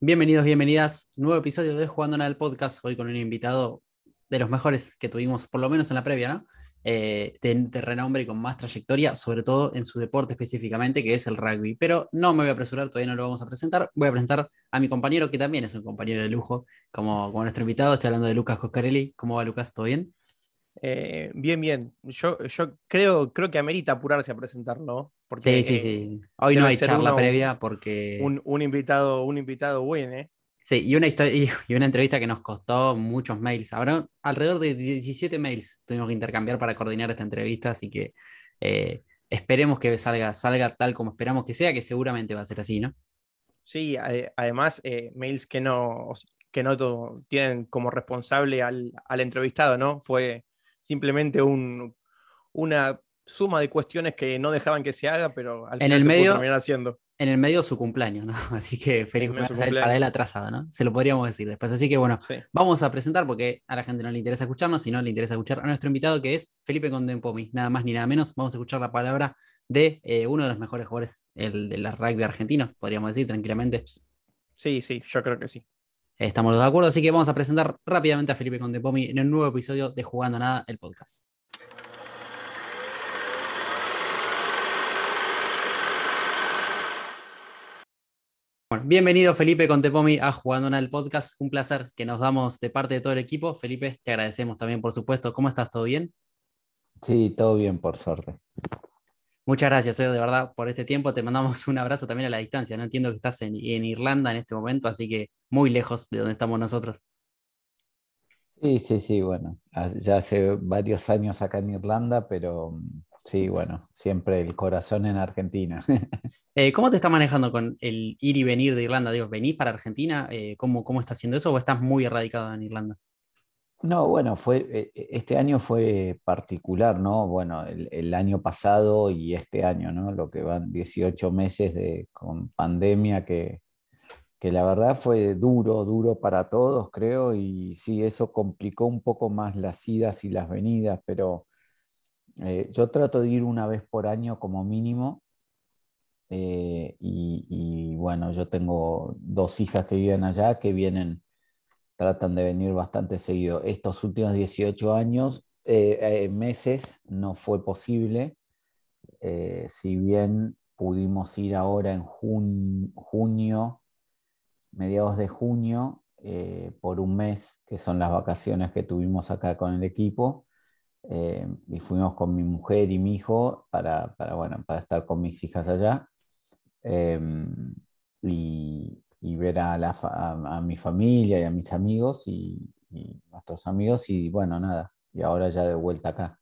Bienvenidos, bienvenidas. Nuevo episodio de Jugando en el Podcast. Hoy con un invitado de los mejores que tuvimos, por lo menos en la previa, ¿no? Eh, de, renombre y con más trayectoria, sobre todo en su deporte específicamente, que es el rugby. Pero no me voy a apresurar, todavía no lo vamos a presentar. Voy a presentar a mi compañero, que también es un compañero de lujo, como, nuestro invitado. Estoy hablando de Lucas Coscarelli. ¿Cómo va, Lucas? ¿Todo bien? Eh, bien, bien. Yo, yo creo, creo que amerita apurarse a presentarlo. Porque, sí, sí, sí. Hoy no hay charla previa porque. Un, invitado, un invitado bueno, ¿eh? Sí, y una, historia, y una entrevista que nos costó muchos mails. Habrá alrededor de 17 mails tuvimos que intercambiar para coordinar esta entrevista, así que eh, esperemos que salga, salga tal como esperamos que sea, que seguramente va a ser así, ¿no? Sí, además, mails que no, que no tienen como responsable al, al entrevistado, ¿no? Fue simplemente un, una suma de cuestiones que no dejaban que se haga, pero al final el se medio, terminar haciendo. En el medio su cumpleaños, ¿no? Así que feliz cumpleaños para él atrasado, ¿no? Se lo podríamos decir después. Así que bueno, vamos a presentar porque a la gente no le interesa escucharnos, sino le interesa escuchar a nuestro invitado que es Felipe Condempomi, nada más ni nada menos. Vamos a escuchar la palabra de eh, uno de los mejores jugadores el, de la rugby argentino, podríamos decir tranquilamente. Sí, sí, yo creo que sí. Estamos de acuerdo, así que vamos a presentar rápidamente a Felipe Contepomi en el nuevo episodio de Jugando Nada, el podcast. Bueno, bienvenido Felipe Contepomi a Jugando Nada, el podcast. Un placer que nos damos de parte de todo el equipo. Felipe, te agradecemos también, por supuesto. ¿Cómo estás? ¿Todo bien? Sí, todo bien, por suerte. Muchas gracias, eh, de verdad, por este tiempo. Te mandamos un abrazo también a la distancia. No entiendo que estás en, Irlanda en este momento, así que muy lejos de donde estamos nosotros. Sí, sí, sí, bueno, ya hace varios años acá en Irlanda, pero mm, sí, bueno, siempre el corazón en Argentina. Eh, ¿Cómo te está manejando con el ir y venir de Irlanda? Digo, ¿venís para Argentina? Eh, ¿cómo, ¿Cómo estás haciendo eso o estás muy erradicado en Irlanda? No, bueno, fue, eh, eh, este año fue particular, ¿no? Bueno, el, año pasado y este año, ¿no? Lo que van 18 meses de, con pandemia que, que la verdad fue duro, duro para todos, creo, y sí, eso complicó un poco más las idas y las venidas, pero eh, yo trato de ir una vez por año como mínimo. y, bueno, yo tengo dos hijas que viven allá, que vienen tratan de venir bastante seguido. Estos últimos 18 años, eh, eh, meses, no fue posible. Eh, si bien pudimos ir ahora en junio, mediados de junio, por un mes, que son las vacaciones que tuvimos acá con el equipo, y fuimos con mi mujer y mi hijo para, para, bueno, para estar con mis hijas allá. y, y ver a, la, a, mi familia y a mis amigos y, nuestros amigos y bueno, nada, y ahora ya de vuelta acá.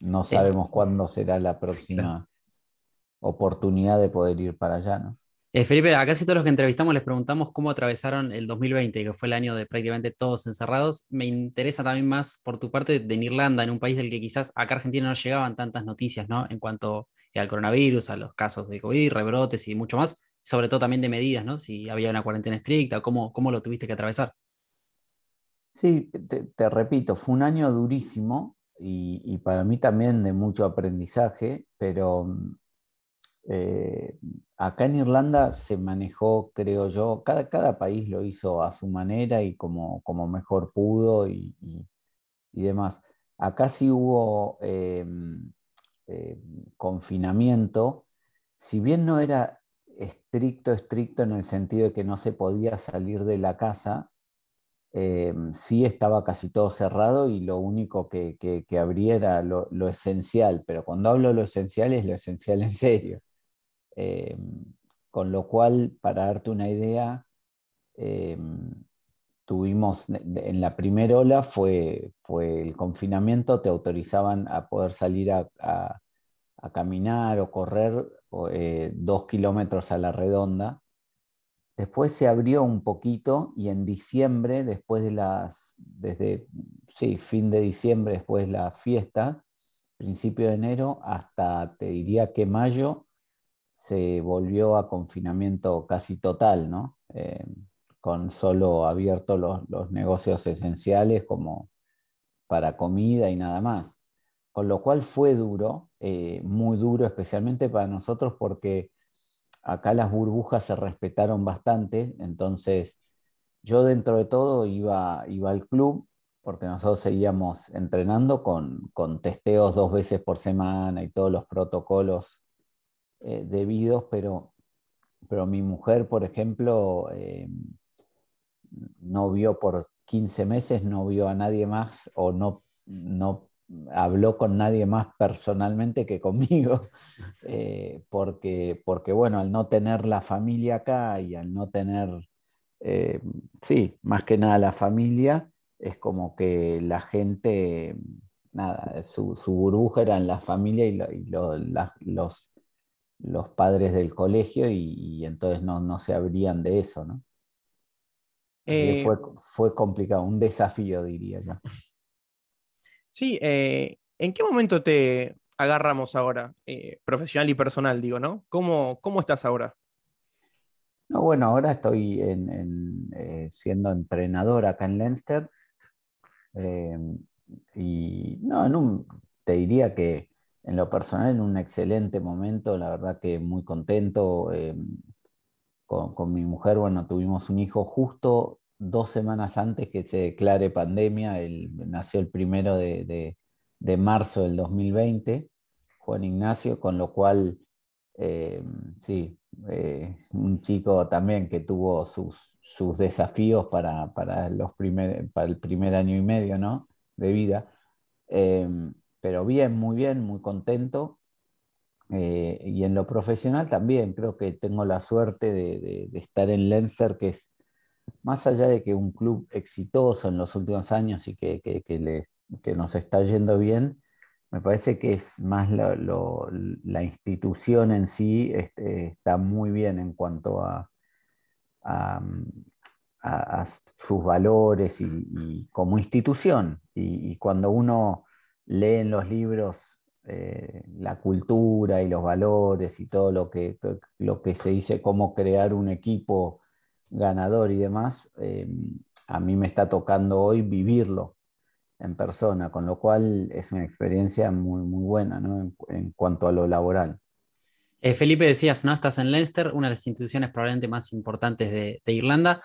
No sabemos cuándo será la próxima oportunidad de poder ir para allá, ¿no? Eh, Felipe, a casi todos los que entrevistamos les preguntamos cómo atravesaron el 2020, que fue el año de prácticamente todos encerrados. Me interesa también más por tu parte de Irlanda, en un país del que quizás acá Argentina no llegaban tantas noticias, ¿no? En cuanto al coronavirus, a los casos de COVID, rebrotes y mucho más sobre todo también de medidas, ¿no? Si había una cuarentena estricta, ¿cómo, cómo lo tuviste que atravesar? Sí, te, repito, fue un año durísimo y, para mí también de mucho aprendizaje, pero eh, acá en Irlanda se manejó, creo yo, cada, cada país lo hizo a su manera y como, como mejor pudo y, demás. Acá sí hubo eh, eh, confinamiento, si bien no era estricto, estricto en el sentido de que no se podía salir de la casa, eh, sí estaba casi todo cerrado y lo único que, que, abría era lo, esencial, pero cuando hablo lo esencial es lo esencial en serio. Eh, con lo cual, para darte una idea, eh, tuvimos, en la primera ola fue, fue el confinamiento, te autorizaban a poder salir a, a caminar o correr eh, dos kilómetros a la redonda. Después se abrió un poquito y en diciembre, después de las, desde, sí, fin de diciembre, después de la fiesta, principio de enero, hasta te diría que mayo, se volvió a confinamiento casi total, ¿no? Eh, con solo abiertos los, negocios esenciales como para comida y nada más con lo cual fue duro, eh, muy duro, especialmente para nosotros porque acá las burbujas se respetaron bastante, entonces yo dentro de todo iba, iba al club porque nosotros seguíamos entrenando con, testeos dos veces por semana y todos los protocolos eh, debidos, pero, pero mi mujer, por ejemplo, eh, no vio por 15 meses, no vio a nadie más o no, no habló con nadie más personalmente que conmigo, eh, porque, porque bueno, al no tener la familia acá y al no tener, sí, más que nada la familia, es como que la gente, nada, su, burbuja eran la familia y, los, los, padres del colegio y, entonces no, se abrían de eso, ¿no? Eh, fue, complicado, un desafío, diría yo. Sí, eh, ¿en qué momento te agarramos ahora, eh, profesional y personal, digo, ¿no? ¿Cómo, cómo estás ahora? No, bueno, ahora estoy en, siendo entrenador acá en Leinster y no, te diría que en lo personal en un excelente momento, la verdad que muy contento. Em, con, mi mujer, bueno, tuvimos un hijo justo dos semanas antes que se declare pandemia, él nació el primero de, de, marzo del 2020, Juan Ignacio, con lo cual, em, sí, eh, un chico también que tuvo sus, sus desafíos para, para, los primer, para el primer año y medio ¿no? de vida. Eh, pero bien, muy bien, muy contento. Eh, y en lo profesional también, creo que tengo la suerte de, estar en Leinster, que es más allá de que un club exitoso en los últimos años y que, que, que, que nos está yendo bien, me parece que es más la institución en sí este, está muy bien en cuanto a, sus valores y, como institución. Y, cuando uno lee en los libros eh, la cultura y los valores y todo lo que, lo que se dice, cómo crear un equipo ganador y demás, eh, a mí me está tocando hoy vivirlo en persona, con lo cual es una experiencia muy, muy buena en, cuanto a lo laboral. Eh, Felipe, decías, ¿no? Estás en Leinster, una de las instituciones probablemente más importantes de, Irlanda.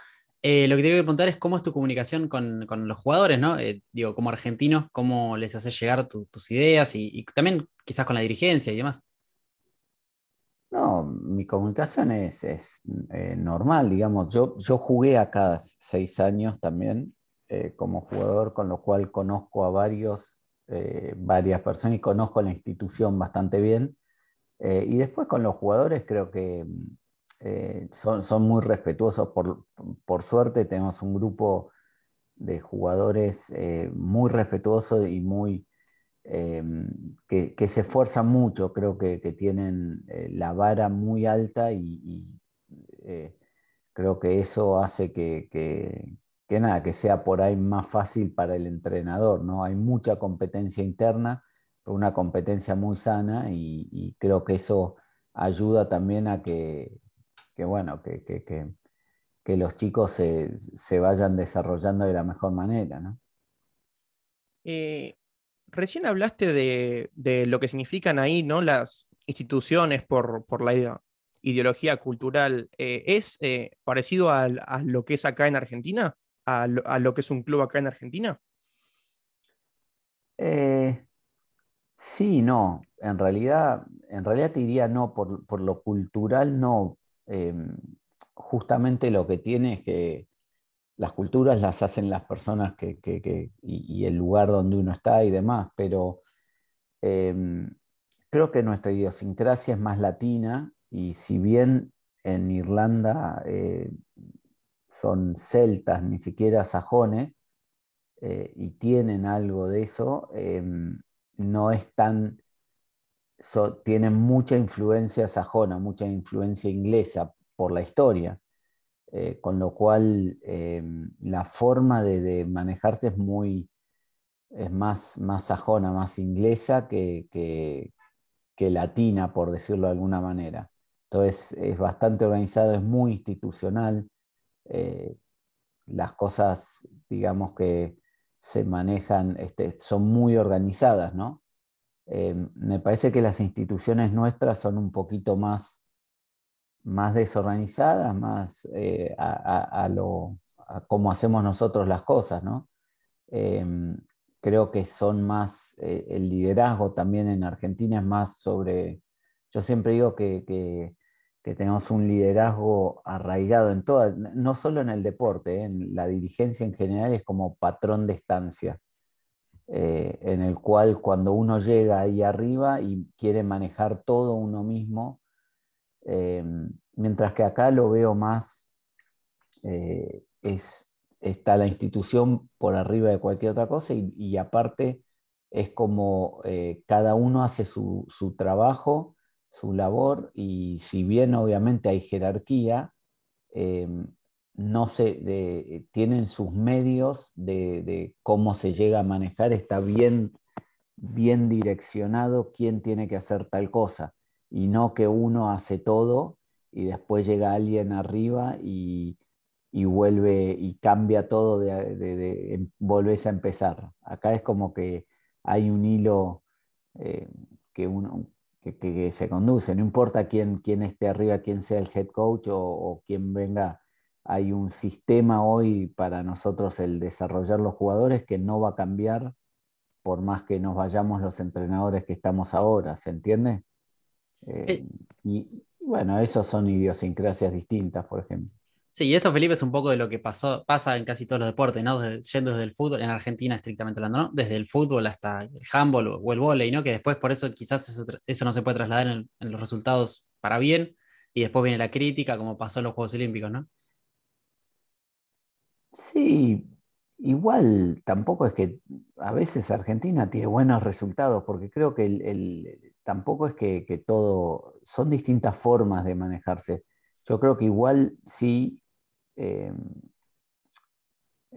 Eh, lo que te quiero preguntar es cómo es tu comunicación con, los jugadores, ¿no? Eh, digo, como argentino, ¿cómo les haces llegar tus ideas y, también quizás con la dirigencia y demás? No, mi comunicación es, es normal, digamos. Yo, yo jugué acá seis años también eh, como jugador, con lo cual conozco a varios, eh, varias personas y conozco la institución bastante bien. Eh, y después con los jugadores creo que son, son, muy respetuosos. Por, por, suerte tenemos un grupo de jugadores muy respetuosos y muy... Que, que, se esfuerzan mucho, creo que, que tienen la vara muy alta y, creo que eso hace que, que nada, que sea por ahí más fácil para el entrenador, ¿no? Hay mucha competencia interna, una competencia muy sana y, creo que eso ayuda también a que, bueno, que, que, los chicos se, vayan desarrollando de la mejor manera, ¿no? Eh, recién hablaste de, lo que significan ahí, ¿no? Las instituciones por, la ideología cultural. Eh, ¿Es eh, parecido a lo que es acá en Argentina? a lo, que es un club acá en Argentina? Eh, sí, no. En realidad, en realidad te diría no, por, lo cultural no. Em, justamente lo que tiene es que las culturas las hacen las personas que, y, el lugar donde uno está y demás, pero em, creo que nuestra idiosincrasia es más latina y si bien en Irlanda eh, son celtas, ni siquiera sajones, eh, y tienen algo de eso, em, no es tan, tienen mucha influencia sajona, mucha influencia inglesa por la historia, eh, con lo cual em, la forma de, manejarse es muy, es más, más sajona, más inglesa que, que, que latina, por decirlo de alguna manera. Entonces es bastante organizado, es muy institucional, eh, las cosas, digamos que se manejan, este, son muy organizadas, ¿no? Eh, me parece que las instituciones nuestras son un poquito más, más desorganizadas, más eh, a, lo, cómo hacemos nosotros las cosas, ¿no? Em, creo que son más, eh, el liderazgo también en Argentina es más sobre, yo siempre digo que, que, tenemos un liderazgo arraigado en toda, no solo en el deporte, en la dirigencia en general es como patrón de estancia. Eh, en el cual cuando uno llega ahí arriba y quiere manejar todo uno mismo, eh, mientras que acá lo veo más, eh, es, está la institución por arriba de cualquier otra cosa y, aparte es como cada uno hace su, su, trabajo, su labor y si bien obviamente hay jerarquía, no se, tienen sus medios de, cómo se llega a manejar, está bien, bien direccionado quién tiene que hacer tal cosa, y no que uno hace todo y después llega alguien arriba y, vuelve y cambia todo, de, de, em, a empezar. Acá es como que hay un hilo eh, que, uno, que, se conduce, no importa quién, quién esté arriba, quién sea el head coach o quién venga hay un sistema hoy para nosotros el desarrollar los jugadores que no va a cambiar por más que nos vayamos los entrenadores que estamos ahora, ¿se entiende? Eh, y bueno, esos son idiosincrasias distintas, por ejemplo. Sí, y esto, Felipe, es un poco de lo que pasó, pasa en casi todos los deportes, ¿no? yendo desde el fútbol, en Argentina estrictamente hablando, ¿no? Desde el fútbol hasta el handball o el vóley, ¿no? Que después por eso quizás eso, no se puede trasladar en, en, los resultados para bien, y después viene la crítica, como pasó en los Juegos Olímpicos, ¿no? Sí, igual tampoco es que a veces Argentina tiene buenos resultados, porque creo que el, tampoco es que, todo, son distintas formas de manejarse. Yo creo que igual sí eh,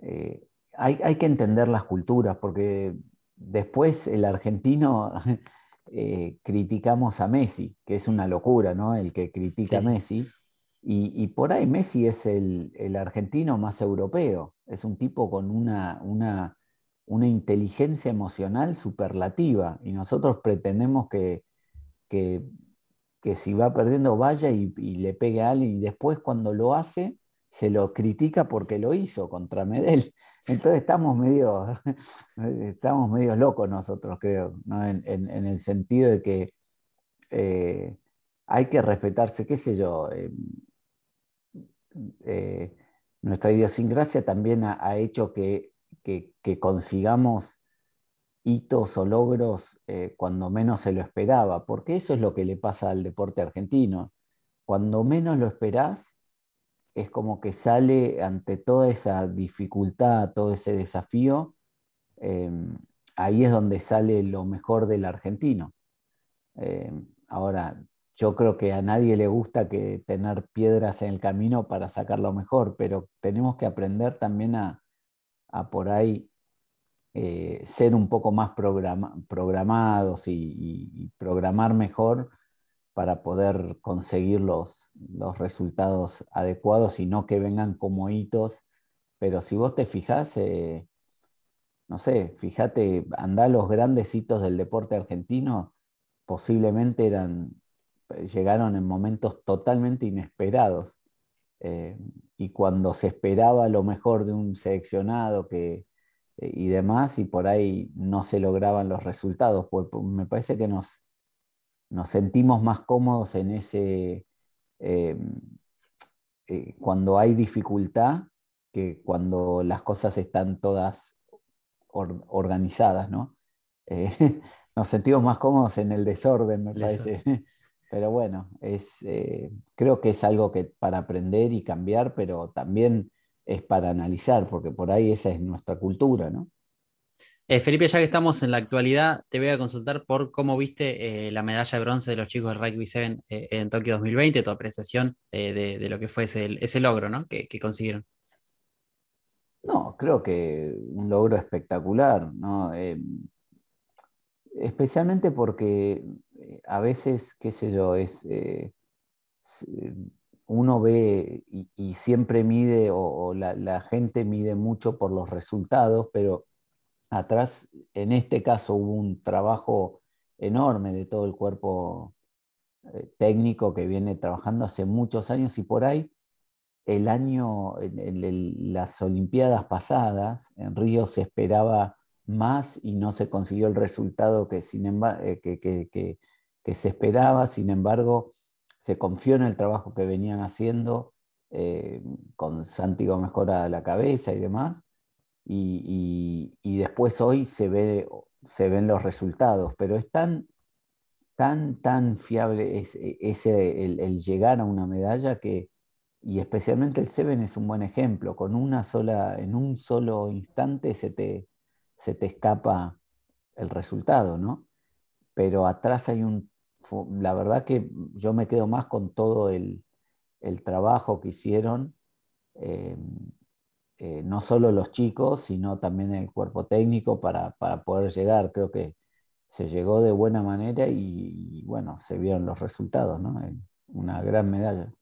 eh, hay, que entender las culturas, porque después el argentino eh, criticamos a Messi, que es una locura, ¿no? El que critica a Messi. Y, por ahí Messi es el, argentino más europeo, es un tipo con una, una, inteligencia emocional superlativa y nosotros pretendemos que, que, si va perdiendo vaya y, le pegue a alguien y después cuando lo hace se lo critica porque lo hizo contra Medel. Entonces estamos medio, estamos medio locos nosotros, creo, en, el sentido de que eh, hay que respetarse, qué sé yo. Eh, eh, nuestra idiosincrasia también ha, hecho que, consigamos hitos o logros eh, cuando menos se lo esperaba, porque eso es lo que le pasa al deporte argentino. Cuando menos lo esperás, es como que sale ante toda esa dificultad, todo ese desafío, em, ahí es donde sale lo mejor del argentino. Em, ahora, yo creo que a nadie le gusta que tener piedras en el camino para sacar lo mejor, pero tenemos que aprender también a, por ahí eh, ser un poco más programados y, programar mejor para poder conseguir los, resultados adecuados y no que vengan como hitos. Pero si vos te fijás, eh, no sé, fíjate, anda los grandes hitos del deporte argentino, posiblemente eran llegaron en momentos totalmente inesperados. Eh, y cuando se esperaba lo mejor de un seleccionado que, eh, y demás, y por ahí no se lograban los resultados, pues, pues me parece que nos, nos sentimos más cómodos en ese, eh, cuando hay dificultad, que cuando las cosas están todas organizadas, ¿no? nos sentimos más cómodos en el desorden, me parece. Pero bueno, es, eh, creo que es algo que para aprender y cambiar, pero también es para analizar, porque por ahí esa es nuestra cultura, ¿no? Eh, Felipe, ya que estamos en la actualidad, te voy a consultar por cómo viste eh, la medalla de bronce de los chicos del Rugby 7 en Tokio 2020, tu apreciación de, lo que fue ese, logro ¿no? que, que, consiguieron. No, creo que un logro espectacular, ¿no? especialmente porque a veces, qué sé yo, es, eh, eh, uno ve y, siempre mide, o, la, gente mide mucho por los resultados, pero atrás, en este caso, hubo un trabajo enorme de todo el cuerpo eh, técnico que viene trabajando hace muchos años y por ahí el año, las Olimpiadas pasadas, en Río se esperaba más y no se consiguió el resultado que, sin eh, que, se esperaba, sin embargo, se confió en el trabajo que venían haciendo eh, con Santi Gómez a la cabeza y demás, y, después hoy se, ve, se ven los resultados, pero es tan, tan, tan fiable ese, el llegar a una medalla que y especialmente el Seven es un buen ejemplo, con una sola, en un solo instante se te, se te escapa el resultado, ¿no? Pero atrás hay un, la verdad que yo me quedo más con todo el, trabajo que hicieron, eh, eh, no solo los chicos, sino también el cuerpo técnico para, poder llegar. Creo que se llegó de buena manera y, bueno, se vieron los resultados, ¿no? Una gran medalla.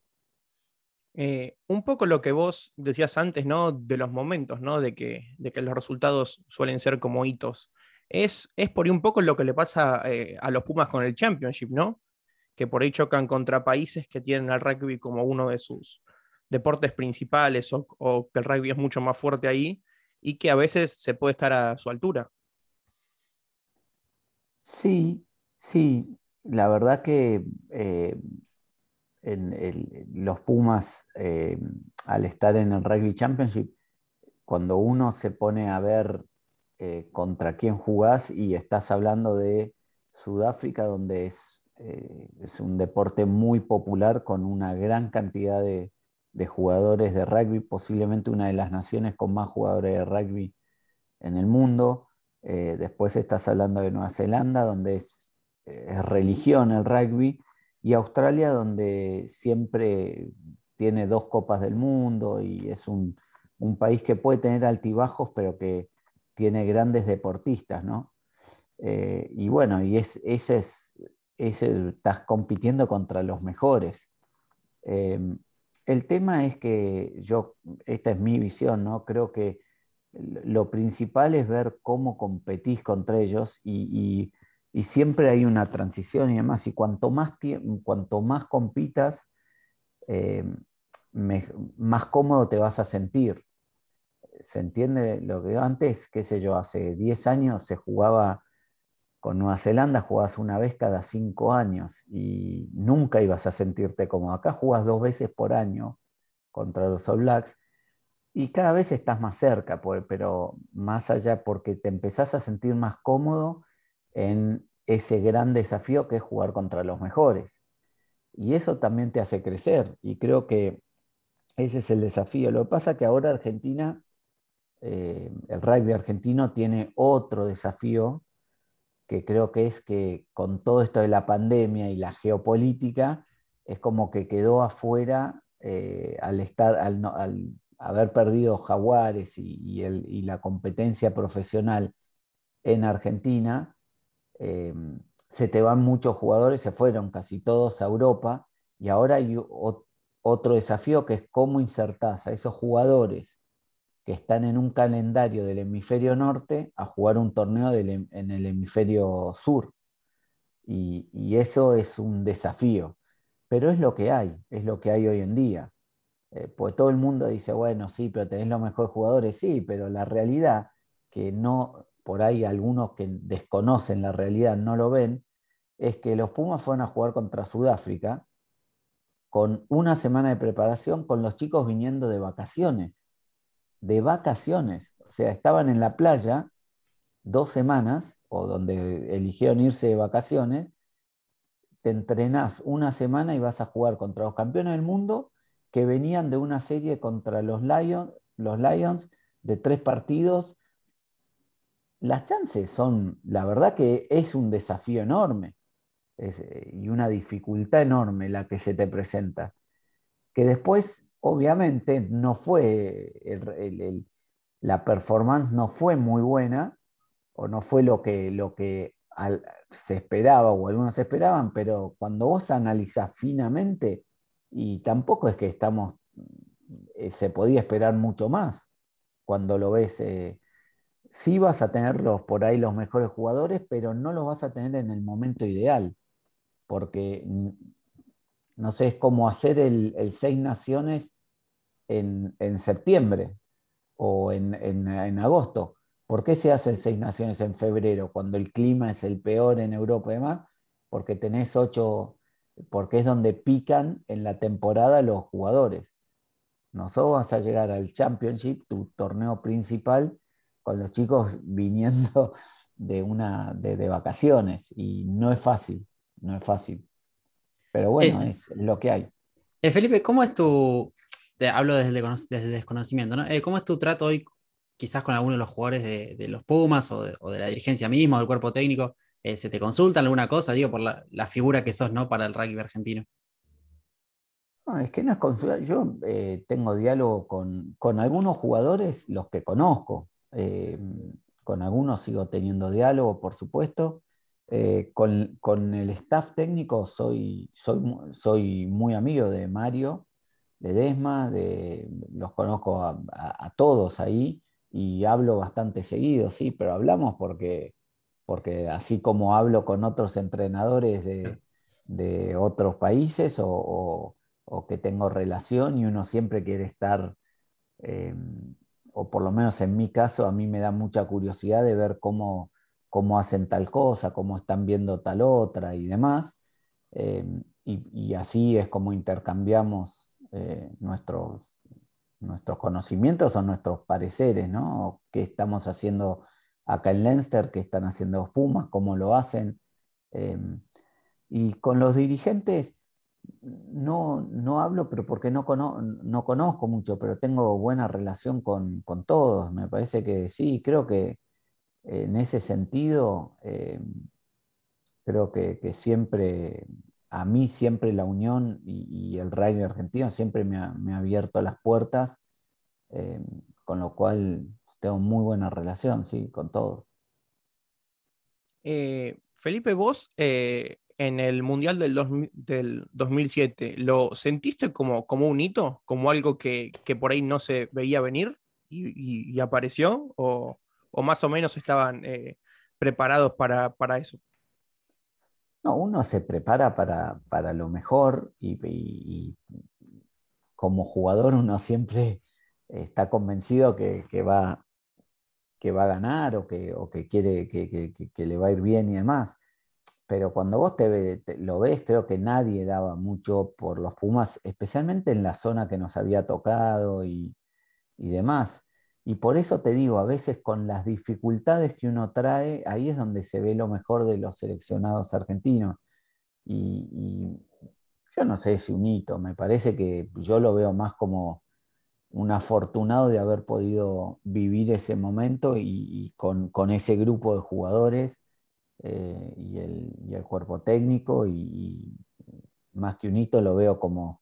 Eh, un poco lo que vos decías antes, ¿no? De los momentos, ¿no? De que, de que los resultados suelen ser como hitos. Es, es por ahí un poco lo que le pasa eh, a los Pumas con el Championship, ¿no? Que por ahí chocan contra países que tienen al rugby como uno de sus deportes principales o, que el rugby es mucho más fuerte ahí y que a veces se puede estar a su altura. Sí, sí. La verdad que eh, en los Pumas, eh, al estar en el Rugby Championship, cuando uno se pone a ver eh, contra quién jugás y estás hablando de Sudáfrica, donde es, eh, es, un deporte muy popular con una gran cantidad de, de, jugadores de rugby, posiblemente una de las naciones con más jugadores de rugby en el mundo. después estás hablando de Nueva Zelanda, donde es, es religión el rugby y Australia, donde siempre tiene dos copas del mundo y es un, país que puede tener altibajos, pero que tiene grandes deportistas, ¿no? Eh, y bueno, y es, ese es, ese, estás compitiendo contra los mejores. Em, el tema es que yo, esta es mi visión, ¿no? Creo que lo principal es ver cómo competís contra ellos y y siempre hay una transición y demás, y cuanto más, cuanto más compitas, eh, más cómodo te vas a sentir. ¿Se entiende lo que antes, qué sé yo, hace 10 años se jugaba con Nueva Zelanda, jugabas una vez cada 5 años y nunca ibas a sentirte cómodo. Acá jugas dos veces por año contra los All Blacks y cada vez estás más cerca, pero más allá porque te empezás a sentir más cómodo en ese gran desafío que es jugar contra los mejores. Y eso también te hace crecer y creo que ese es el desafío. Lo que pasa es que ahora Argentina, eh, el rugby argentino tiene otro desafío que creo que es que con todo esto de la pandemia y la geopolítica, es como que quedó afuera eh, al, estar, al, haber perdido Jaguares y la competencia profesional en Argentina, Em, se te van muchos jugadores, se fueron casi todos a Europa y ahora hay otro desafío que es cómo insertás a esos jugadores que están en un calendario del hemisferio norte a jugar un torneo en el hemisferio sur. Y, eso es un desafío, pero es lo que hay, es lo que hay hoy en día. Eh, pues todo el mundo dice, bueno, sí, pero tenés los mejores jugadores, sí, pero la realidad que no, por ahí algunos que desconocen la realidad no lo ven, es que los Pumas fueron a jugar contra Sudáfrica con una semana de preparación con los chicos viniendo de vacaciones, de vacaciones, o sea, estaban en la playa dos semanas, o donde eligieron irse de vacaciones, te entrenás una semana y vas a jugar contra los campeones del mundo que venían de una serie contra los Lions, los Lions de tres partidos. Las chances son, la verdad que es un desafío enorme eh, y una dificultad enorme la que se te presenta, que después obviamente no fue, la performance no fue muy buena o no fue lo que, lo que se esperaba o algunos esperaban, pero cuando vos analizás finamente, y tampoco es que estamos, eh, se podía esperar mucho más cuando lo ves. Eh, sí vas a tener por ahí los mejores jugadores, pero no los vas a tener en el momento ideal. porque no sé, es como hacer el, Seis Naciones en, septiembre o en, agosto. ¿Por qué se hace el Seis Naciones en febrero, cuando el clima es el peor en Europa y demás? Porque tenés ocho, porque es donde pican en la temporada los jugadores. Nosotros vas a llegar al Championship, tu torneo principal, con los chicos viniendo de, una, de vacaciones y no es fácil, no es fácil. Pero bueno, eh, es lo que hay. Eh, Felipe, ¿cómo es tu, te hablo desde el, desconocimiento, ¿no? Eh, ¿Cómo es tu trato hoy quizás con alguno de los jugadores de, los Pumas o de, la dirigencia misma o del cuerpo técnico? ¿Se te consultan alguna cosa, digo, por la, figura que sos, ¿no? Para el rugby argentino. No, es que no es consulta. Yo tengo diálogo con, con, algunos jugadores, los que conozco. con algunos sigo teniendo diálogo, por supuesto. Eh, con, el staff técnico soy, soy, soy, muy amigo de Mario, de Desma, de, los conozco a, todos ahí y hablo bastante seguido, sí, pero hablamos porque, porque así como hablo con otros entrenadores de, otros países o, que tengo relación y uno siempre quiere estar, eh, o por lo menos en mi caso, a mí me da mucha curiosidad de ver cómo cómo hacen tal cosa, cómo están viendo tal otra y demás. Eh, y, así es como intercambiamos eh, nuestros, nuestros conocimientos o nuestros pareceres, ¿no? ¿Qué estamos haciendo acá en Leinster? ¿Qué están haciendo los Pumas? ¿Cómo lo hacen? Eh, y con los dirigentes no, no hablo, pero porque no, no conozco mucho, pero tengo buena relación con, con todos. Me parece que sí, creo que en ese sentido, eh, creo que, siempre, a mí siempre la unión y, el rugby argentino siempre me ha, abierto las puertas, eh, con lo cual tengo muy buena relación, sí, con todos. Eh, Felipe, vos en el Mundial del, del, 2007, ¿lo sentiste como, como un hito? ¿Como algo que, por ahí no se veía venir y, y apareció? ¿O, o más o menos estaban eh, preparados para, eso? No, uno se prepara para, lo mejor y, como jugador uno siempre está convencido que, va, que va a ganar o que, que quiere que, le va a ir bien y demás. Pero cuando vos te, lo ves, creo que nadie daba mucho por los Pumas, especialmente en la zona que nos había tocado y, y demás. Y por eso te digo, a veces con las dificultades que uno trae, ahí es donde se ve lo mejor de los seleccionados argentinos. Y, yo no sé si un hito, me parece que yo lo veo más como un afortunado de haber podido vivir ese momento y, con, ese grupo de jugadores eh, y, el, cuerpo técnico y, más que un hito lo veo como,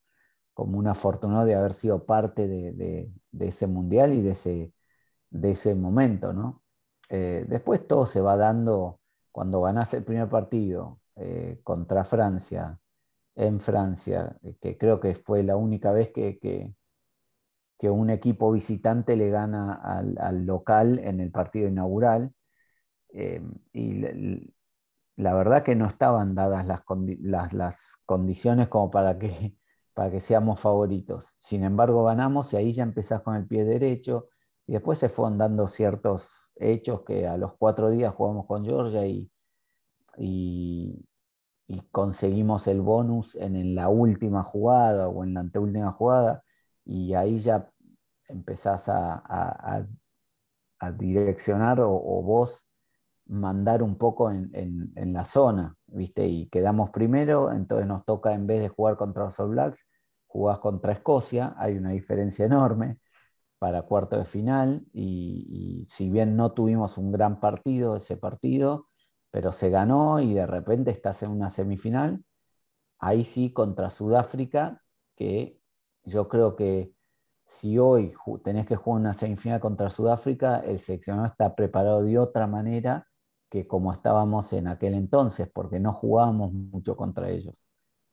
como un afortunado de haber sido parte de ese mundial y de ese, de ese momento, ¿no? Eh, después todo se va dando cuando ganás el primer partido eh, contra Francia, en Francia, eh, que creo que fue la única vez que, que, un equipo visitante le gana al, local en el partido inaugural. y la, verdad que no estaban dadas las, condiciones como para que, para que seamos favoritos. Sin embargo, ganamos y ahí ya empezás con el pie derecho y después se fueron dando ciertos hechos que a los cuatro días jugamos con Georgia y, y, conseguimos el bonus en, la última jugada o en la anteúltima jugada. Y ahí ya empezás a, direccionar o, vos mandar un poco en, la zona, ¿viste? Y quedamos primero, entonces nos toca en vez de jugar contra los All Blacks, jugás contra Escocia, hay una diferencia enorme para cuarto de final y, si bien no tuvimos un gran partido ese partido, pero se ganó y de repente estás en una semifinal, ahí sí contra Sudáfrica, que yo creo que si hoy tenés que jugar una semifinal contra Sudáfrica, el seleccionado está preparado de otra manera que como estábamos en aquel entonces, porque no jugábamos mucho contra ellos.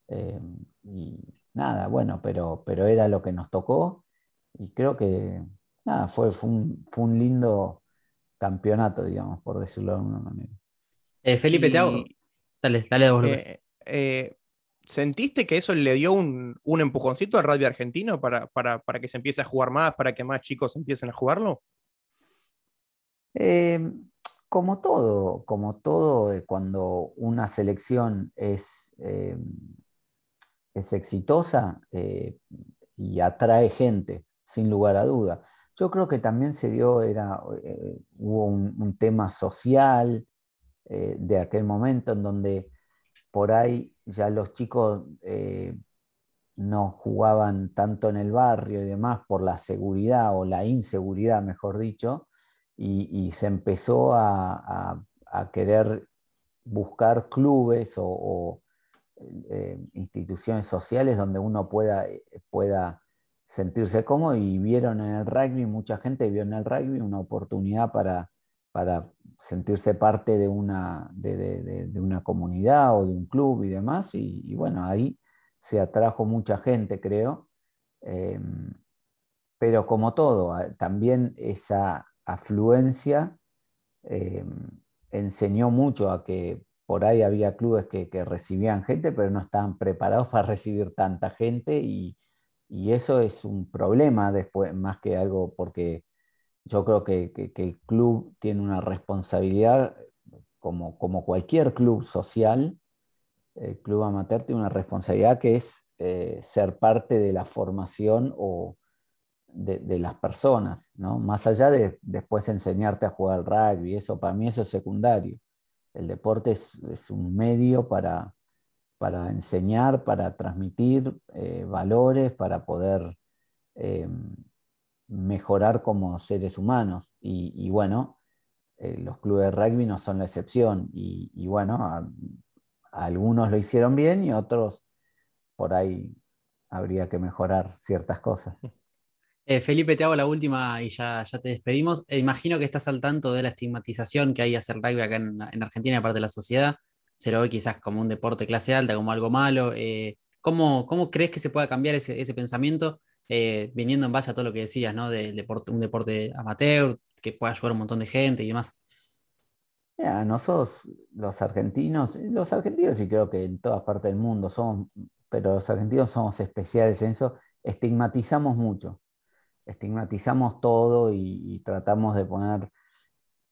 Eh, y nada, bueno, pero, pero era lo que nos tocó y creo que nada, fue, fue, un, lindo campeonato, digamos, por decirlo de alguna manera. Eh, Felipe, te hago. Dale, dale a vos, eh, eh, ¿sentiste que eso le dio un, empujoncito al rugby argentino para, que se empiece a jugar más, para que más chicos empiecen a jugarlo? Eh, como todo, como todo, eh, cuando una selección es, es exitosa y atrae gente, sin lugar a duda. Yo creo que también se dio, era, hubo un tema social, eh, de aquel momento en donde por ahí ya los chicos eh, no jugaban tanto en el barrio y demás por la seguridad o la inseguridad, mejor dicho, y, se empezó a, querer buscar clubes o, eh, instituciones sociales donde uno pueda, pueda sentirse cómodo y vieron en el rugby, mucha gente vio en el rugby una oportunidad para, para sentirse parte de una, de, una comunidad o de un club y demás. Y, bueno, ahí se atrajo mucha gente, creo. Em, pero como todo, también esa afluencia em, enseñó mucho a que por ahí había clubes que, recibían gente, pero no estaban preparados para recibir tanta gente y, y eso es un problema después, más que algo porque yo creo que, el club tiene una responsabilidad, como, como, cualquier club social, el club amateur tiene una responsabilidad que es eh, ser parte de la formación o de, las personas, ¿no? más allá de después enseñarte a jugar al rugby, eso para mí eso es secundario. El deporte es, un medio para, para, enseñar, para transmitir eh, valores, para poder... Eh, mejorar como seres humanos. Y, bueno, eh, los clubes de rugby no son la excepción. Y, bueno, algunos lo hicieron bien y otros por ahí habría que mejorar ciertas cosas. Felipe, te hago la última y ya, ya te despedimos. Imagino que estás al tanto de la estigmatización que hay hacia el rugby acá en, en Argentina, aparte de la sociedad. Se lo ve quizás como un deporte clase alta, como algo malo. ¿cómo, ¿cómo, crees que se pueda cambiar ese, ese pensamiento eh, viniendo en base a todo lo que decías, ¿no? De, un deporte amateur que puede ayudar a un montón de gente y demás. nosotros, los argentinos, los argentinos y creo que en todas partes del mundo somos, pero los argentinos somos especiales en eso, estigmatizamos mucho, estigmatizamos todo y, tratamos de poner,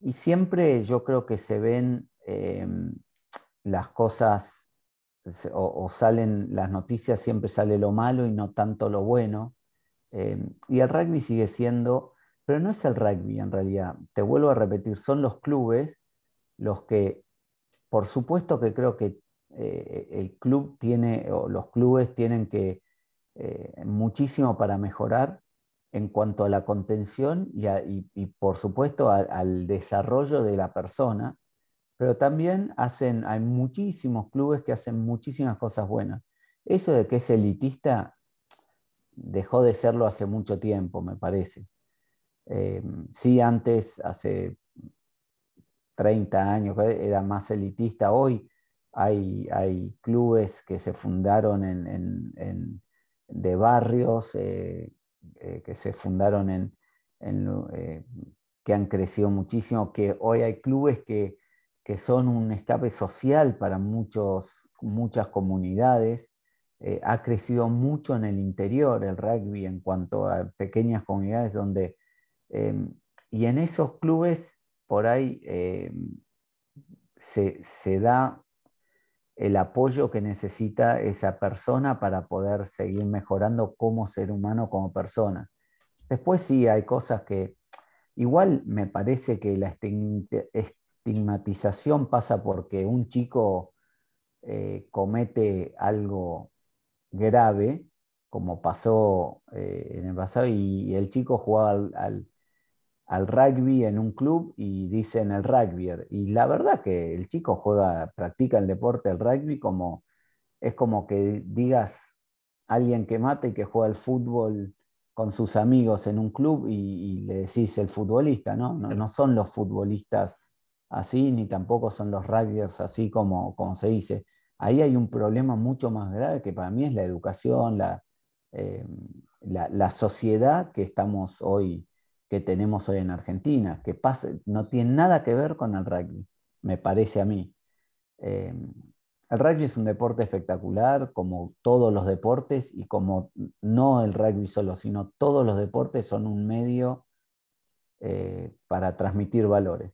y siempre yo creo que se ven eh, las cosas o, salen las noticias, siempre sale lo malo y no tanto lo bueno. Eh, y el rugby sigue siendo, pero no es el rugby en realidad, te vuelvo a repetir, son los clubes los que, por supuesto que creo que eh, el club tiene, o los clubes tienen que, eh, muchísimo para mejorar en cuanto a la contención y, por supuesto al desarrollo de la persona, pero también hacen, hay muchísimos clubes que hacen muchísimas cosas buenas. Eso de que es elitista dejó de serlo hace mucho tiempo, me parece. Eh, sí, antes, hace 30 años, era más elitista. Hoy hay, hay clubes que se fundaron en, de barrios, eh, eh, que se fundaron en, que han crecido muchísimo, que hoy hay clubes que, que son un escape social para muchos, muchas comunidades eh, ha crecido mucho en el interior el rugby en cuanto a pequeñas comunidades donde, em, y en esos clubes por ahí em, se, da el apoyo que necesita esa persona para poder seguir mejorando como ser humano, como persona. Después sí hay cosas que igual me parece que la estigmatización pasa porque un chico eh, comete algo grave, como pasó eh, en el pasado, y el chico jugaba al, rugby en un club y dice en el rugby. Y la verdad que el chico juega, practica el deporte del rugby como es como que digas alguien que mata y que juega al fútbol con sus amigos en un club y, le decís el futbolista, ¿no? ¿no? son los futbolistas así, ni tampoco son los rugbyers así como, como se dice ahí hay un problema mucho más grave que para mí es la educación, eh, la, sociedad que estamos hoy, que tenemos hoy en Argentina, que no tiene nada que ver con el rugby, me parece a mí. Eh, el rugby es un deporte espectacular, como todos los deportes, y como no el rugby solo, sino todos los deportes son un medio eh, para transmitir valores.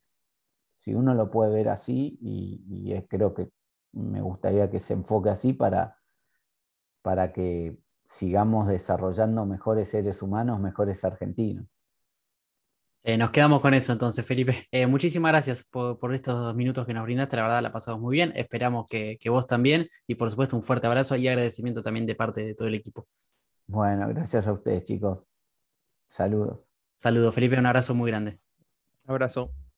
Si uno lo puede ver así, y, creo que me gustaría que se enfoque así para, para que sigamos desarrollando mejores seres humanos, mejores argentinos. Eh, nos quedamos con eso entonces, Felipe. Eh, muchísimas gracias por, estos minutos que nos brindaste, la verdad la pasamos muy bien, esperamos que, vos también y por supuesto un fuerte abrazo y agradecimiento también de parte de todo el equipo. Bueno, gracias a ustedes chicos. Saludos. Saludos, Felipe, un abrazo muy grande. Abrazo.